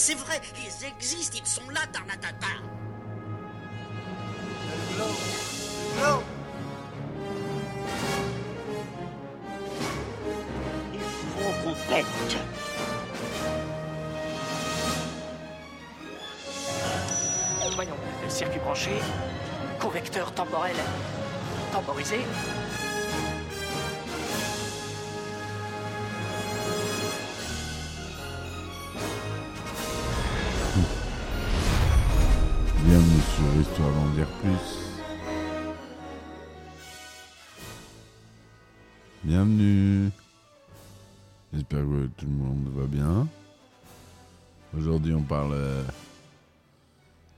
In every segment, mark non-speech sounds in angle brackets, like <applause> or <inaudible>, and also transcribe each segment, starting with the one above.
c'est vrai, ils existent, ils sont là, Tarnatata. Il faut qu'on. Voyons, circuit branché, convecteur temporel temporisé. Sur Histoire d'en dire plus. Bienvenue. J'espère que tout le monde va bien. Aujourd'hui, on parle euh,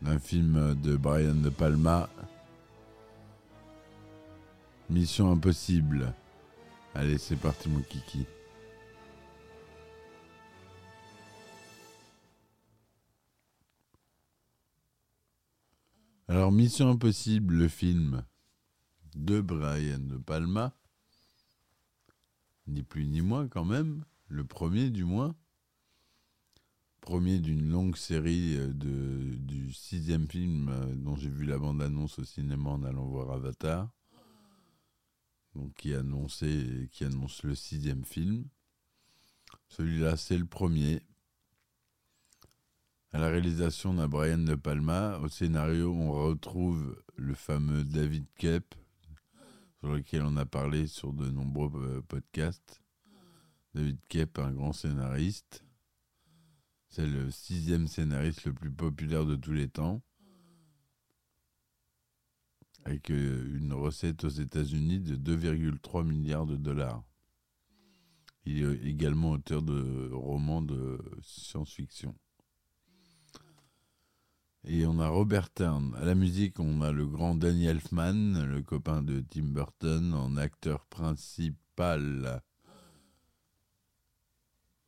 d'un film de Brian De Palma. Mission Impossible. Allez, c'est parti, mon kiki. Alors, Mission Impossible, le film de Brian De Palma, ni plus ni moins quand même, le premier du moins, premier d'une longue série euh, du sixième film euh, dont j'ai vu la bande-annonce au cinéma en allant voir Avatar, donc qui, annonçait, qui annonce le sixième film. Celui-là, c'est le premier. À la réalisation d'un Brian De Palma, au scénario, on retrouve le fameux David Kep, sur lequel on a parlé sur de nombreux euh, podcasts. David Kep, un grand scénariste. C'est le sixième scénariste le plus populaire de tous les temps. Avec euh, une recette aux États-Unis de 2,3 milliards de dollars. Il est également auteur de romans de science-fiction. Et on a Robert Town. À la musique, on a le grand Danny Elfman, le copain de Tim Burton, en acteur principal.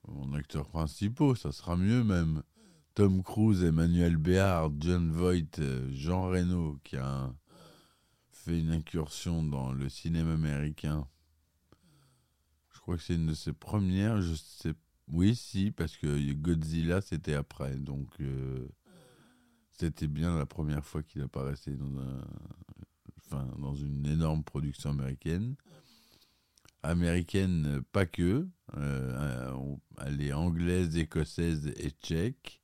En acteur principaux, ça sera mieux même. Tom Cruise, Emmanuel Béard, John Voight, Jean Reno, qui a fait une incursion dans le cinéma américain. Je crois que c'est une de ses premières. Je sais. Oui, si, parce que Godzilla, c'était après. Donc. euh, c'était bien la première fois qu'il apparaissait dans, un, dans une énorme production américaine. Américaine, pas que. Euh, elle est anglaise, écossaise et tchèque.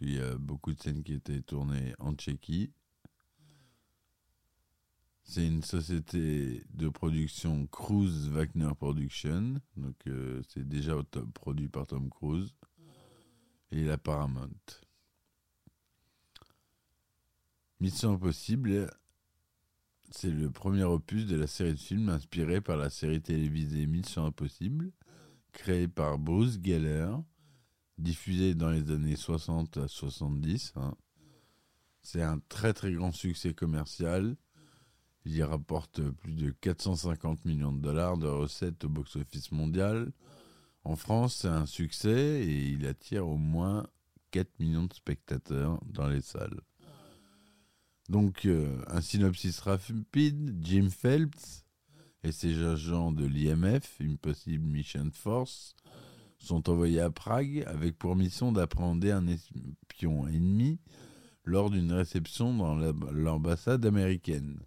Il y a beaucoup de scènes qui étaient tournées en Tchéquie. C'est une société de production Cruise Wagner Production. Donc, euh, c'est déjà produit par Tom Cruise. Et la Paramount. Mission Impossible, c'est le premier opus de la série de films inspiré par la série télévisée Mission Impossible, créée par Bruce Geller, diffusée dans les années 60 à 70. hein. C'est un très très grand succès commercial. Il y rapporte plus de 450 millions de dollars de recettes au box-office mondial. En France, c'est un succès et il attire au moins 4 millions de spectateurs dans les salles. Donc, euh, un synopsis rapide Jim Phelps et ses agents de l'IMF, Impossible Mission Force, sont envoyés à Prague avec pour mission d'appréhender un espion ennemi lors d'une réception dans la- l'ambassade américaine.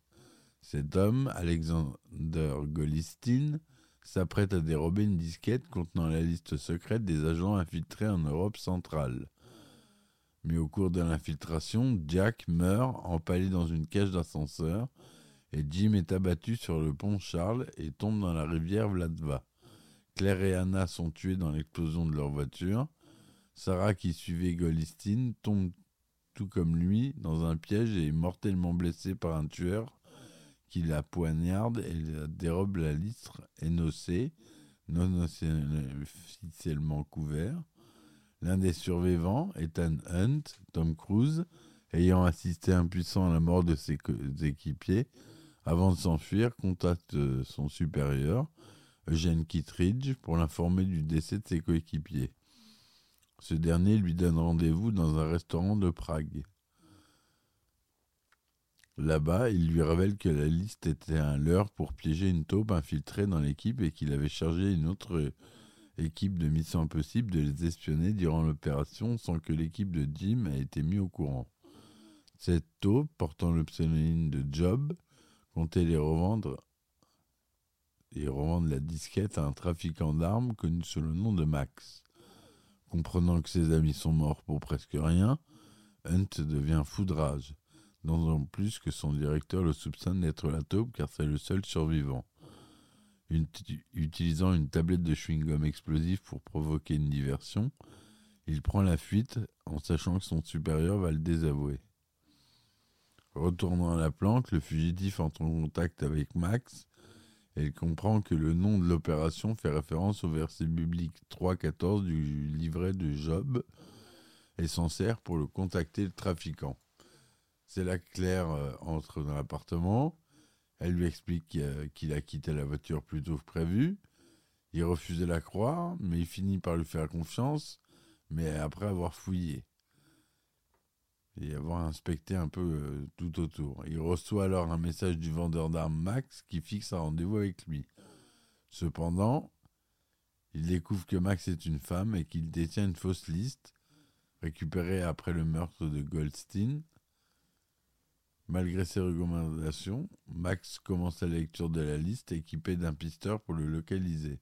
Cet homme, Alexander Golistin, s'apprête à dérober une disquette contenant la liste secrète des agents infiltrés en Europe centrale. Mais au cours de l'infiltration, Jack meurt empalé dans une cage d'ascenseur et Jim est abattu sur le pont Charles et tombe dans la rivière Vladva. Claire et Anna sont tuées dans l'explosion de leur voiture. Sarah, qui suivait Golistin, tombe tout comme lui dans un piège et est mortellement blessée par un tueur qui la poignarde et la dérobe la litre énocée, non officiellement couvert. L'un des survivants, Ethan Hunt, Tom Cruise, ayant assisté impuissant à la mort de ses équipiers, avant de s'enfuir, contacte euh, son supérieur, Eugene Kittredge, pour l'informer du décès de ses coéquipiers. Ce dernier lui donne rendez-vous dans un restaurant de Prague. Là-bas, il lui révèle que la liste était un leurre pour piéger une taupe infiltrée dans l'équipe et qu'il avait chargé une autre équipe de Mission Impossible de les espionner durant l'opération sans que l'équipe de Jim ait été mis au courant. Cette taupe, portant le pseudonyme de Job, comptait les revendre et revendre la disquette à un trafiquant d'armes connu sous le nom de Max. Comprenant que ses amis sont morts pour presque rien, Hunt devient fou de rage, d'autant plus que son directeur le soupçonne d'être la taupe car c'est le seul survivant. Utilisant une tablette de chewing-gum explosif pour provoquer une diversion, il prend la fuite en sachant que son supérieur va le désavouer. Retournant à la planque, le fugitif entre en contact avec Max et il comprend que le nom de l'opération fait référence au verset biblique 3.14 du livret de Job et s'en sert pour le contacter le trafiquant. C'est là que Claire euh, entre dans l'appartement. Elle lui explique qu'il a quitté la voiture plus tôt que prévu. Il refuse de la croire, mais il finit par lui faire confiance, mais après avoir fouillé et avoir inspecté un peu euh, tout autour. Il reçoit alors un message du vendeur d'armes Max qui fixe un rendez-vous avec lui. Cependant, il découvre que Max est une femme et qu'il détient une fausse liste récupérée après le meurtre de Goldstein. Malgré ses recommandations, Max commence la lecture de la liste équipé d'un pisteur pour le localiser.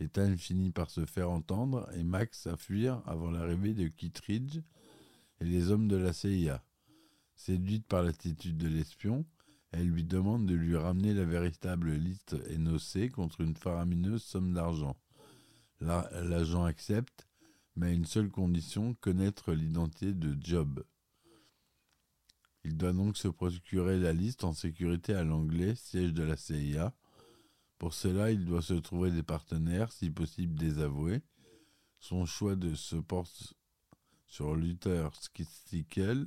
Ethan finit par se faire entendre et Max à fuir avant l'arrivée de Kittridge et les hommes de la CIA. Séduite par l'attitude de l'espion, elle lui demande de lui ramener la véritable liste énoncée contre une faramineuse somme d'argent. L'agent accepte, mais à une seule condition, connaître l'identité de Job. Il doit donc se procurer la liste en sécurité à l'anglais, siège de la CIA. Pour cela, il doit se trouver des partenaires, si possible désavoués. Son choix se porte sur Luther Stickel,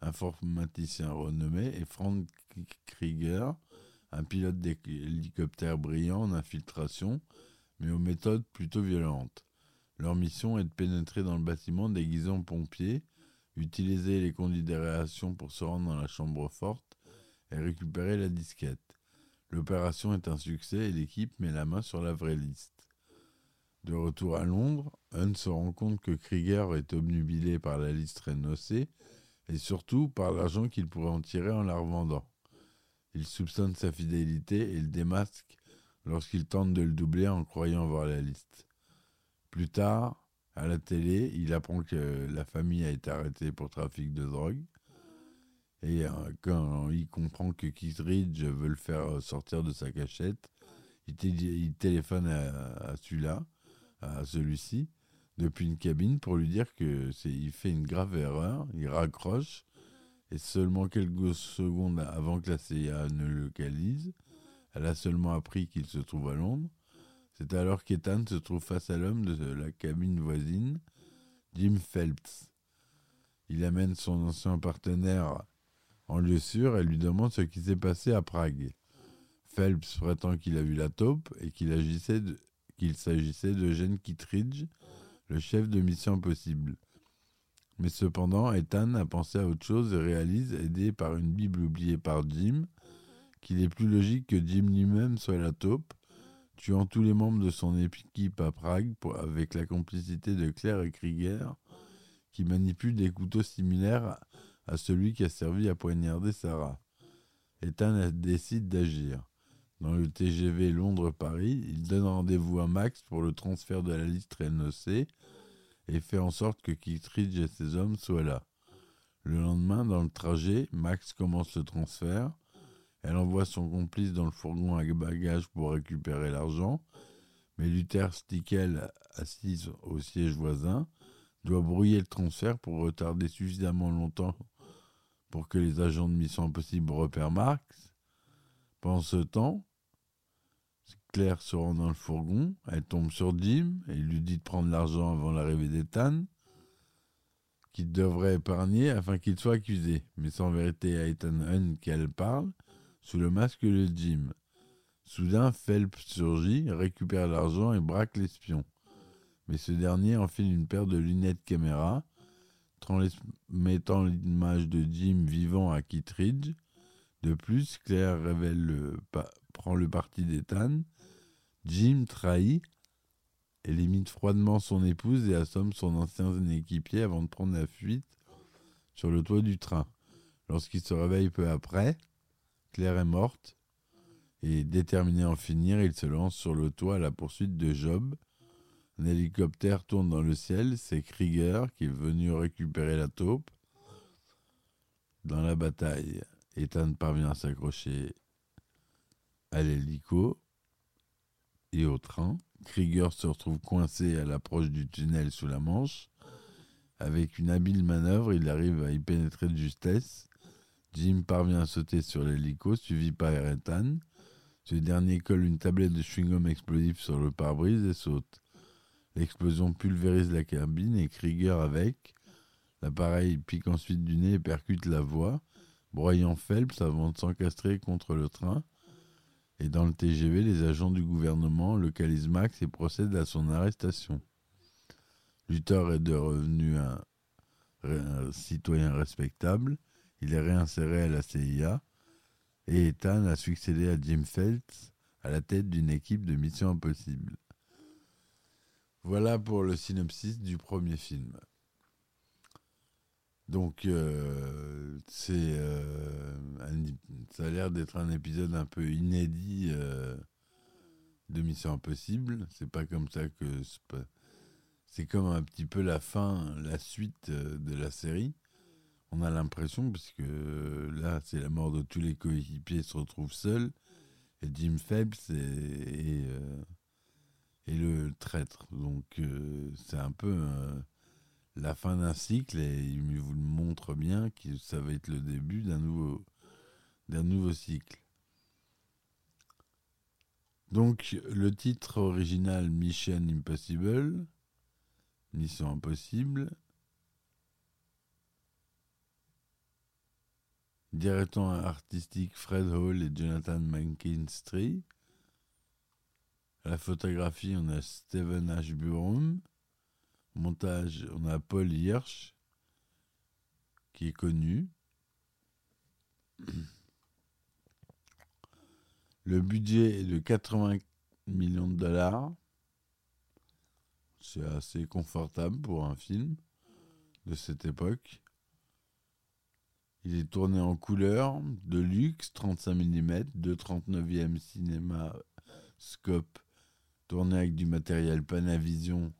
informaticien renommé, et Frank Krieger, un pilote d'hélicoptère brillant en infiltration, mais aux méthodes plutôt violentes. Leur mission est de pénétrer dans le bâtiment déguisé en pompier, utiliser les conduits d'aération pour se rendre dans la chambre forte et récupérer la disquette. L'opération est un succès et l'équipe met la main sur la vraie liste. De retour à Londres, Hunt se rend compte que Krieger est obnubilé par la liste rénocée et surtout par l'argent qu'il pourrait en tirer en la revendant. Il soupçonne sa fidélité et le démasque lorsqu'il tente de le doubler en croyant voir la liste. Plus tard, à la télé, il apprend que la famille a été arrêtée pour trafic de drogue. Et euh, quand il comprend que Kittridge veut le faire sortir de sa cachette, il, téléphone à celui-là à celui-ci depuis une cabine pour lui dire que c'est il fait une grave erreur, il raccroche et seulement quelques secondes avant que la CIA ne le localise, elle a seulement appris qu'il se trouve à Londres. C'est alors qu'Ethan se trouve face à l'homme de la cabine voisine, Jim Phelps. Il amène son ancien partenaire en lieu sûr et lui demande ce qui s'est passé à Prague. Phelps prétend qu'il a vu la taupe et qu'il s'agissait de Gene Kittridge, le chef de Mission Impossible. Mais cependant, Ethan a pensé à autre chose et réalise, aidé par une Bible oubliée par Jim, qu'il est plus logique que Jim lui-même soit la taupe, tuant tous les membres de son équipe à Prague avec la complicité de Claire et Krieger, qui manipulent des couteaux similaires à celui qui a servi à poignarder Sarah. Ethan décide d'agir. Dans le TGV Londres-Paris, il donne rendez-vous à Max pour le transfert de la liste rénocée et fait en sorte que Kittridge et ses hommes soient là. Le lendemain, dans le trajet, Max commence le transfert. Elle envoie son complice dans le fourgon à bagages pour récupérer l'argent, mais Luther Stickel, assis au siège voisin, doit brouiller le transfert pour retarder suffisamment longtemps pour que les agents de Mission Impossible repèrent Max. Pendant ce temps, Claire se rend dans le fourgon, elle tombe sur Jim et lui dit de prendre l'argent avant l'arrivée d'Ethan, qu'il devrait épargner afin qu'il soit accusé. Mais c'est en vérité à Ethan Hunt qu'elle parle, sous le masque de Jim. Soudain, Phelps surgit, récupère l'argent et braque l'espion. Mais ce dernier enfile une paire de lunettes caméra, transmettant l'image de Jim vivant à Kittridge. De plus, Claire révèle le, prend le parti d'Ethan. Jim trahit et limite froidement son épouse et assomme son ancien équipier avant de prendre la fuite sur le toit du train. Lorsqu'il se réveille peu après, Claire est morte et déterminé à en finir, il se lance sur le toit à la poursuite de Job. Un hélicoptère tourne dans le ciel, c'est Krieger qui est venu récupérer la taupe. Dans la bataille, Ethan parvient à s'accrocher à l'hélico et au train. Krieger se retrouve coincé à l'approche du tunnel sous la Manche. Avec une habile manœuvre, il arrive à y pénétrer de justesse. Jim parvient à sauter sur l'hélico, suivi par Ethan. Ce dernier colle une tablette de chewing-gum explosif sur le pare-brise et saute. L'explosion pulvérise la cabine et Krieger avec. L'appareil pique ensuite du nez et percute la voie, broyant Phelps avant de s'encastrer contre le train. Et dans le TGV, les agents du gouvernement localisent Max et procèdent à son arrestation. Luthor est devenu un citoyen respectable. Il est réinséré à la CIA. Et Ethan a succédé à Jim Phelps à la tête d'une équipe de Mission Impossible. Voilà pour le synopsis du premier film. Donc, euh, c'est, euh, ça a l'air d'être un épisode un peu inédit euh, de Mission Impossible. C'est pas comme ça que c'est comme un petit peu la fin, la suite de la série. On a l'impression, parce que là, c'est la mort de tous les coéquipiers se retrouvent seuls, et Jim Phelps est, le traître. Donc, c'est un peu la fin d'un cycle et il vous le montre bien que ça va être le début d'un nouveau, d'un nouveau cycle. Donc le titre original Mission Impossible, Mission Impossible, directeur artistique Fred Hall et Jonathan McKinstry. la photographie, on a Stephen Ashburn. Montage, on a Paul Hirsch, qui est connu. <clears throat> Le budget est de 80 millions de dollars. C'est assez confortable pour un film de cette époque. Il est tourné en couleur, de luxe, 35 mm, de 39e cinéma scope, tourné avec du matériel Panavision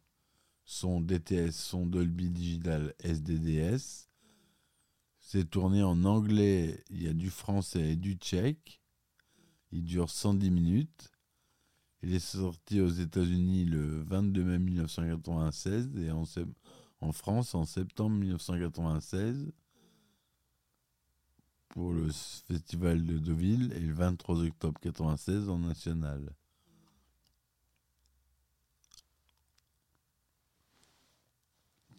son DTS, son Dolby Digital SDDS. C'est tourné en anglais, il y a du français et du tchèque. Il dure 110 minutes. Il est sorti aux États-Unis le 22 mai 1996 et en, en France en septembre 1996 pour le festival de Deauville et le 23 octobre 1996 en national.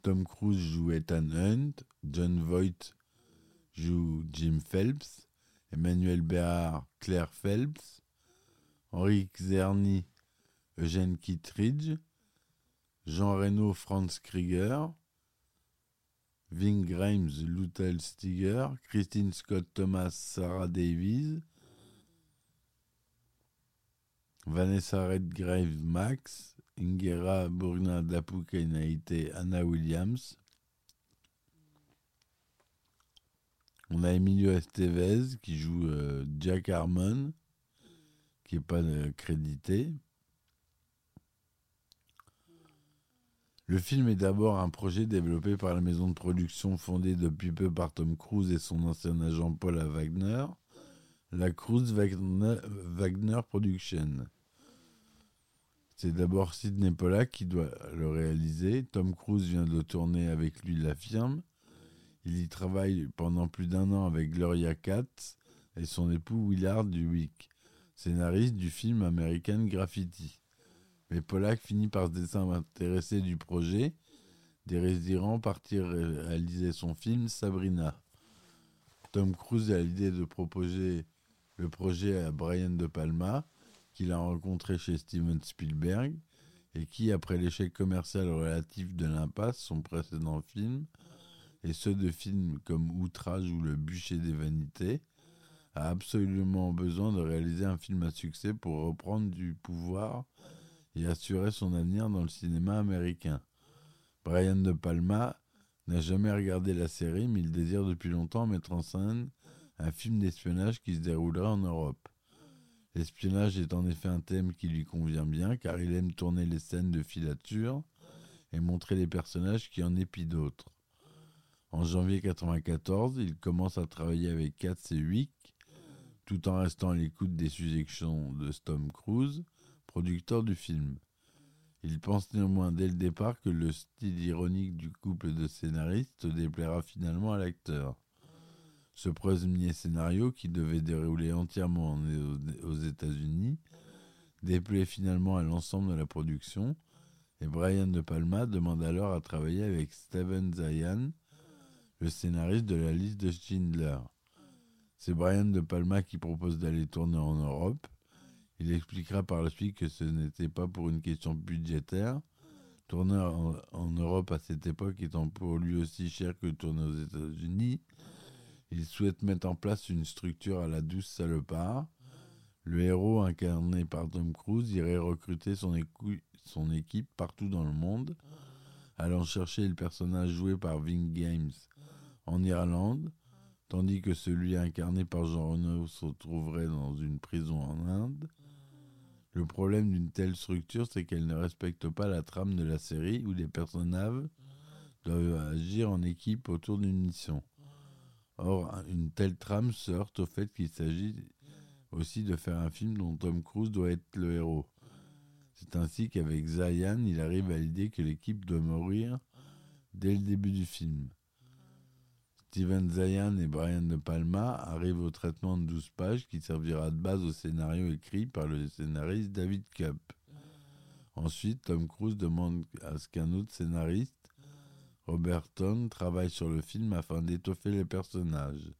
Tom Cruise joue Ethan Hunt, John Voight joue Jim Phelps, Emmanuel Béard, Claire Phelps, Henri Czerny, Eugène Kittridge, Jean Reno, Franz Krieger, Ving Grimes, Lutel Stiger, Christine Scott Thomas, Sarah Davies, Vanessa Redgrave Max, Ingera Burna été Anna Williams. On a Emilio Estevez qui joue euh, Jack Harmon, qui n'est pas euh, crédité. Le film est d'abord un projet développé par la maison de production fondée depuis peu par Tom Cruise et son ancien agent Paul Wagner, la Cruise Wagner, Wagner Production. C'est d'abord Sidney Pollack qui doit le réaliser. Tom Cruise vient de tourner avec lui, l'affirme. Il y travaille pendant plus d'un an avec Gloria Katz et son époux Willard Duwick, scénariste du film American Graffiti. Mais Pollack finit par se désintéresser du projet, désirant partir réaliser son film Sabrina. Tom Cruise a l'idée de proposer le projet à Brian De Palma, qu'il a rencontré chez Steven Spielberg et qui, après l'échec commercial relatif de l'impasse, son précédent film, et ceux de films comme Outrage ou Le bûcher des vanités, a absolument besoin de réaliser un film à succès pour reprendre du pouvoir et assurer son avenir dans le cinéma américain. Brian De Palma n'a jamais regardé la série, mais il désire depuis longtemps mettre en scène un film d'espionnage qui se déroulerait en Europe. L'espionnage est en effet un thème qui lui convient bien, car il aime tourner les scènes de filature et montrer les personnages qui en épient d'autres. En janvier 1994, il commence à travailler avec Katz et Wick, tout en restant à l'écoute des suggestions de Tom Cruise, producteur du film. Il pense néanmoins dès le départ que le style ironique du couple de scénaristes déplaira finalement à l'acteur. Ce premier scénario, qui devait dérouler entièrement aux États-Unis, déplaît finalement à l'ensemble de la production, et Brian De Palma demande alors à travailler avec Steven Zayan, le scénariste de la liste de Schindler. C'est Brian De Palma qui propose d'aller tourner en Europe. Il expliquera par la suite que ce n'était pas pour une question budgétaire. Tourner en, Europe à cette époque étant pour lui aussi cher que tourner aux États-Unis, il souhaite mettre en place une structure à la douce salopard. Le héros incarné par Tom Cruise irait recruter son, équipe partout dans le monde, allant chercher le personnage joué par Ving Games en Irlande, tandis que celui incarné par Jean Reno se trouverait dans une prison en Inde. Le problème d'une telle structure, c'est qu'elle ne respecte pas la trame de la série où les personnages doivent agir en équipe autour d'une mission. Or, une telle trame se heurte au fait qu'il s'agit aussi de faire un film dont Tom Cruise doit être le héros. C'est ainsi qu'avec Zayan, il arrive à l'idée que l'équipe doit mourir dès le début du film. Steven Zayan et Brian De Palma arrivent au traitement de 12 pages qui servira de base au scénario écrit par le scénariste David Cup. Ensuite, Tom Cruise demande à ce qu'un autre scénariste, Roberton, travaille sur le film afin d'étoffer les personnages.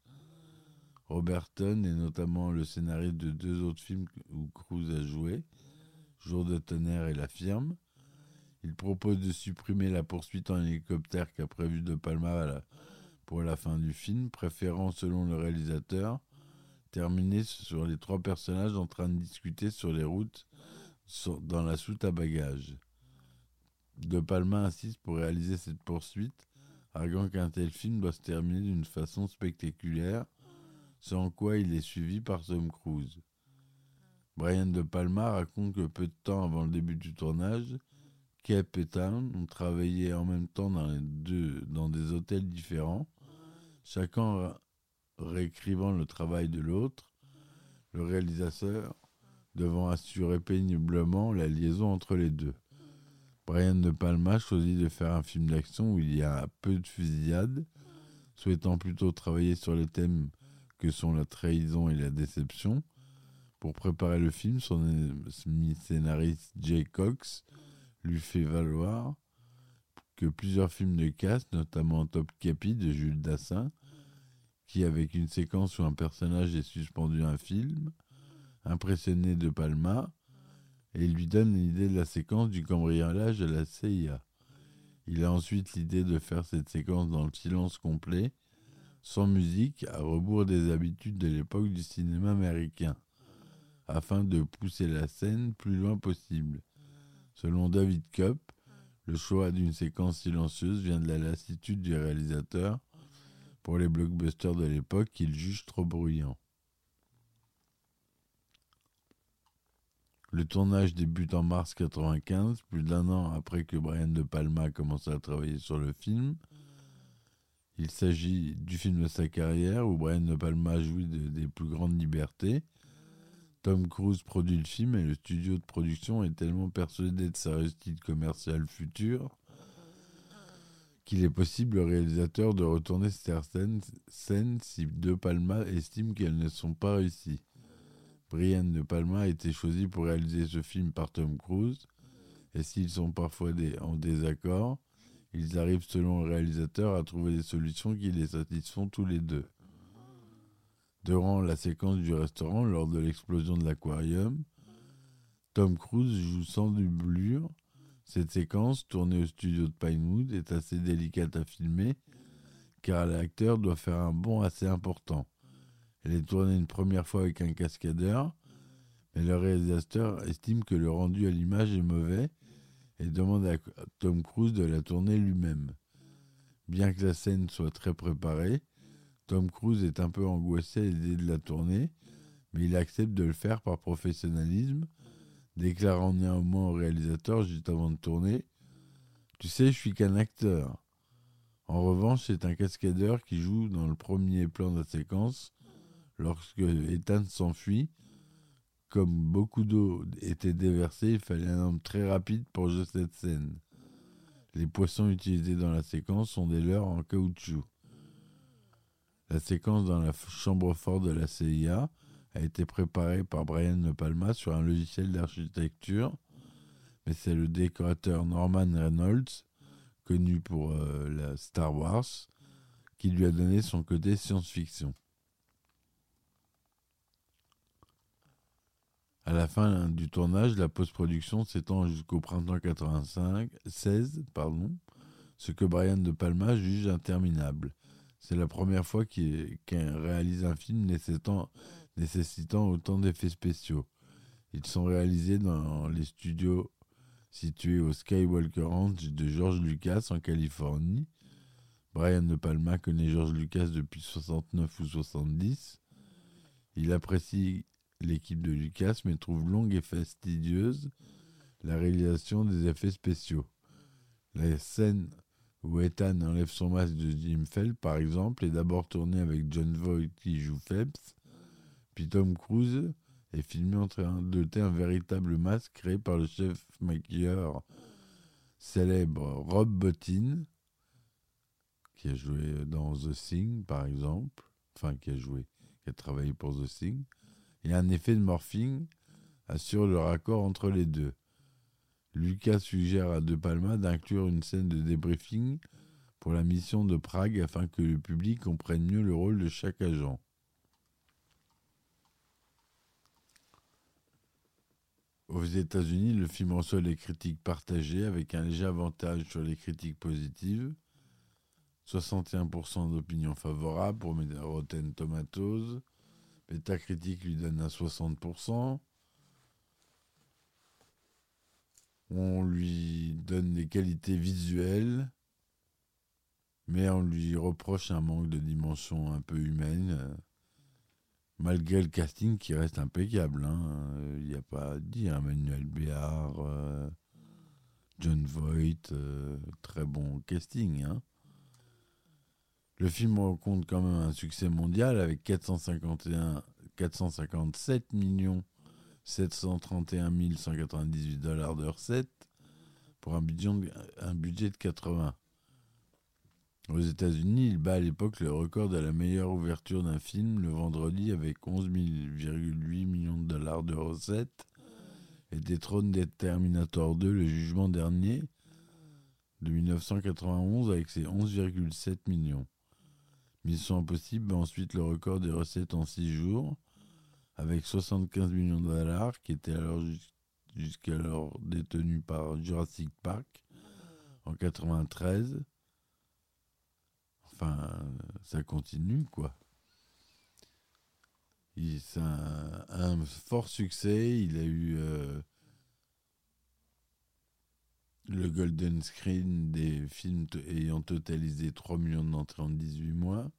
Roberton est notamment le scénariste de deux autres films où Cruise a joué, Jour de tonnerre et La firme. Il propose de supprimer la poursuite en hélicoptère qu'a prévu De Palma à la pour la fin du film, préférant, selon le réalisateur, terminer sur les trois personnages en train de discuter sur les routes dans la soute à bagages. De Palma insiste pour réaliser cette poursuite, arguant qu'un tel film doit se terminer d'une façon spectaculaire, sans quoi il est suivi par Tom Cruise. Brian De Palma raconte que peu de temps avant le début du tournage, Kep et Town ont travaillé en même temps dans des hôtels différents, chacun réécrivant le travail de l'autre, le réalisateur devant assurer péniblement la liaison entre les deux. Brian De Palma choisit de faire un film d'action où il y a peu de fusillades, souhaitant plutôt travailler sur les thèmes que sont la trahison et la déception. Pour préparer le film, son scénariste Jay Cox lui fait valoir que plusieurs films de caste, notamment Top Capi de Jules Dassin, qui, avec une séquence où un personnage est suspendu à un film, impressionné de Palma, et lui donne l'idée de la séquence du cambriolage de la CIA. Il a ensuite l'idée de faire cette séquence dans le silence complet, sans musique, à rebours des habitudes de l'époque du cinéma américain, afin de pousser la scène plus loin possible. Selon David Cup, le choix d'une séquence silencieuse vient de la lassitude du réalisateur pour les blockbusters de l'époque qu'il juge trop bruyants. Le tournage débute en mars 1995, plus d'un an après que Brian De Palma a commencé à travailler sur le film. Il s'agit du film de sa carrière où Brian De Palma jouit des plus grandes libertés Tom Cruise produit le film et le studio de production est tellement persuadé de sa réussite commerciale future qu'il est possible au réalisateur de retourner certaines scènes si De Palma estime qu'elles ne sont pas réussies. Brian De Palma a été choisi pour réaliser ce film par Tom Cruise et s'ils sont parfois en désaccord, ils arrivent selon le réalisateur à trouver des solutions qui les satisfont tous les deux. Durant la séquence du restaurant, lors de l'explosion de l'aquarium, Tom Cruise joue sans doublure. Cette séquence, tournée au studio de Pinewood, est assez délicate à filmer car l'acteur doit faire un bond assez important. Elle est tournée une première fois avec un cascadeur, mais le réalisateur estime que le rendu à l'image est mauvais et demande à Tom Cruise de la tourner lui-même. Bien que la scène soit très préparée, Tom Cruise est un peu angoissé à l'idée de la tourner, mais il accepte de le faire par professionnalisme, déclarant néanmoins au réalisateur juste avant de tourner Tu sais, je suis qu'un acteur. En revanche, c'est un cascadeur qui joue dans le premier plan de la séquence lorsque Ethan s'enfuit. Comme beaucoup d'eau était déversée, il fallait un homme très rapide pour jouer cette scène. Les poissons utilisés dans la séquence sont des leurres en caoutchouc. La séquence dans la chambre forte de la CIA a été préparée par Brian De Palma sur un logiciel d'architecture, mais c'est le décorateur Norman Reynolds, connu pour euh, la Star Wars, qui lui a donné son côté science-fiction. À la fin du tournage, la post-production s'étend jusqu'au printemps 85, 16, pardon, ce que Brian De Palma juge interminable. C'est la première fois qu'il réalise un film nécessitant, nécessitant autant d'effets spéciaux. Ils sont réalisés dans les studios situés au Skywalker Ranch de George Lucas en Californie. Brian De Palma connaît George Lucas depuis 69 ou 70. Il apprécie l'équipe de Lucas, mais trouve longue et fastidieuse la réalisation des effets spéciaux. La scène où Ethan enlève son masque de Jim Phelps, par exemple, est d'abord tournée avec John Voight qui joue Phelps, puis Tom Cruise est filmé en train de doter un véritable masque créé par le chef maquilleur célèbre Rob Bottin, qui a joué dans The Thing, par exemple, enfin qui a joué, qui a travaillé pour The Thing, et un effet de morphing assure le raccord entre les deux. Lucas suggère à De Palma d'inclure une scène de débriefing pour la mission de Prague afin que le public comprenne mieux le rôle de chaque agent. Aux États-Unis, le film reçoit les critiques partagées avec un léger avantage sur les critiques positives. 61% d'opinions favorables pour Rotten Tomatoes, Metacritic lui donne un 60%. On lui donne des qualités visuelles, mais on lui reproche un manque de dimension un peu humaine, malgré le casting qui reste impeccable. Hein. Il n'y a pas à dire. Emmanuel Béard, euh, John Voight, euh, très bon casting. Hein. Le film rencontre quand même un succès mondial avec 451, 457 millions 731 198 dollars de recettes pour un budget, un budget de 80. Aux États-Unis, il bat à l'époque le record de la meilleure ouverture d'un film le vendredi avec 11,8 millions de dollars de recettes et détrône des Terminator 2 le jugement dernier de 1991 avec ses 11,7 millions. Mission Impossible bat ensuite le record des recettes en 6 jours, avec 75 millions de dollars, qui étaient alors jusqu'alors détenus par Jurassic Park en 93. Enfin, ça continue, quoi. C'est un, fort succès. Il a eu euh, le Golden Screen des films ayant totalisé 3 millions d'entrées en 18 mois.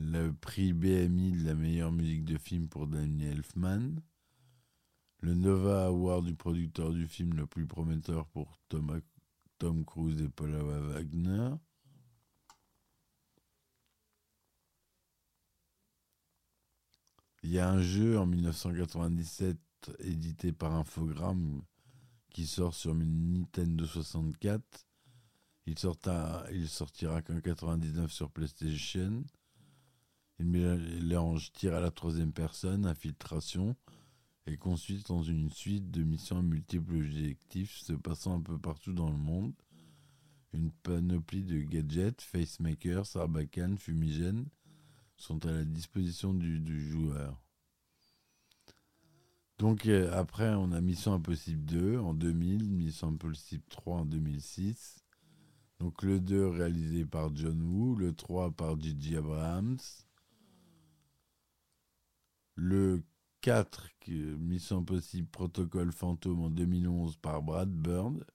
Le prix BMI de la meilleure musique de film pour Daniel Elfman. Le Nova Award du producteur du film le plus prometteur pour Tom, Cruise et Paula Wagner. Il y a un jeu en 1997 édité par Infogrames qui sort sur Nintendo 64. Il, sortira, il sortira qu'en 99 sur PlayStation. Il mélange tir à la troisième personne, infiltration, et consiste dans une suite de missions multiples objectifs se passant un peu partout dans le monde. Une panoplie de gadgets, facemakers, sarbacane, fumigènes sont à la disposition du joueur. Donc euh, après, on a Mission Impossible 2 en 2000, Mission Impossible 3 en 2006. Donc le 2 réalisé par John Woo, le 3 par Gigi Abrams. Le 4, qui est Mission Impossible Protocole Fantôme en 2011 par Brad Bird.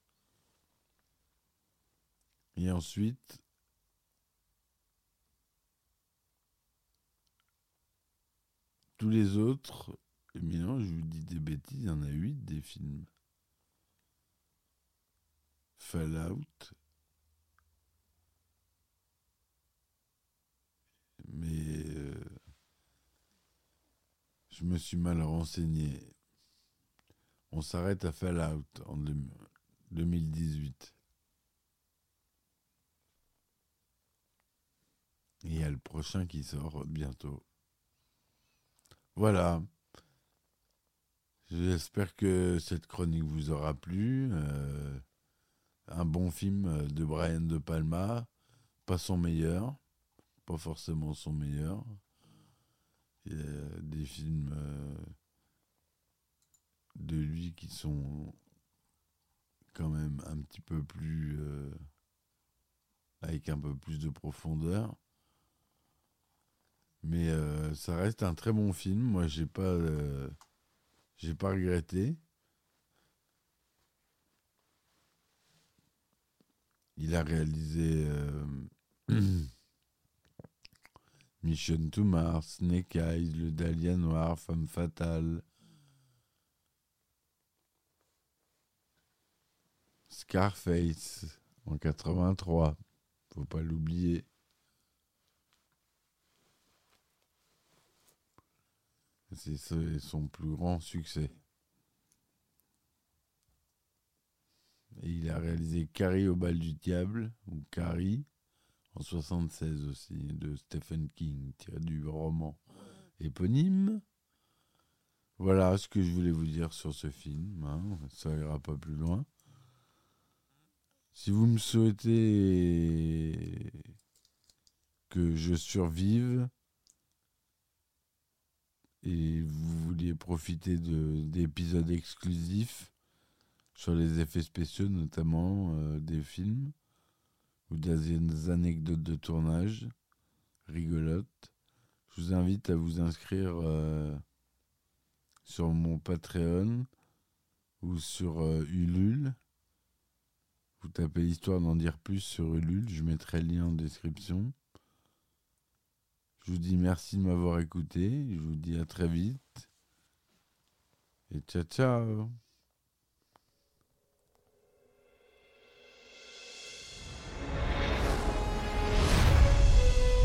Et ensuite, tous les autres, mais non, je vous dis des bêtises, il y en a 8 des films. Fallout. Mais je me suis mal renseigné. On s'arrête à Fallout en 2018. Et il y a le prochain qui sort bientôt. Voilà. J'espère que cette chronique vous aura plu. Euh, un bon film de Brian De Palma, pas son meilleur, pas forcément son meilleur. Il y a des films euh, de lui qui sont quand même un petit peu plus euh, avec un peu plus de profondeur. Mais euh, ça reste un très bon film. Moi, j'ai pas, j'ai pas regretté. Il a réalisé <clears throat> Mission to Mars, Snake Le Dahlia Noir, Femme Fatale, Scarface en 83, faut pas l'oublier. C'est son plus grand succès. Et il a réalisé Carrie au bal du diable, ou Carrie, en 76 aussi, de Stephen King, tiré du roman éponyme. Voilà ce que je voulais vous dire sur ce film. Hein. Ça ira pas plus loin. Si vous me souhaitez que je survive et vous vouliez profiter d'épisodes exclusifs sur les effets spéciaux, notamment euh, des films, ou des anecdotes de tournage rigolotes, je vous invite à vous inscrire euh, sur mon Patreon ou sur euh, Ulule. Vous tapez l'histoire d'en dire plus sur Ulule, je mettrai le lien en description. Je vous dis merci de m'avoir écouté, je vous dis à très vite. Et ciao ciao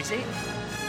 Voyons, circuit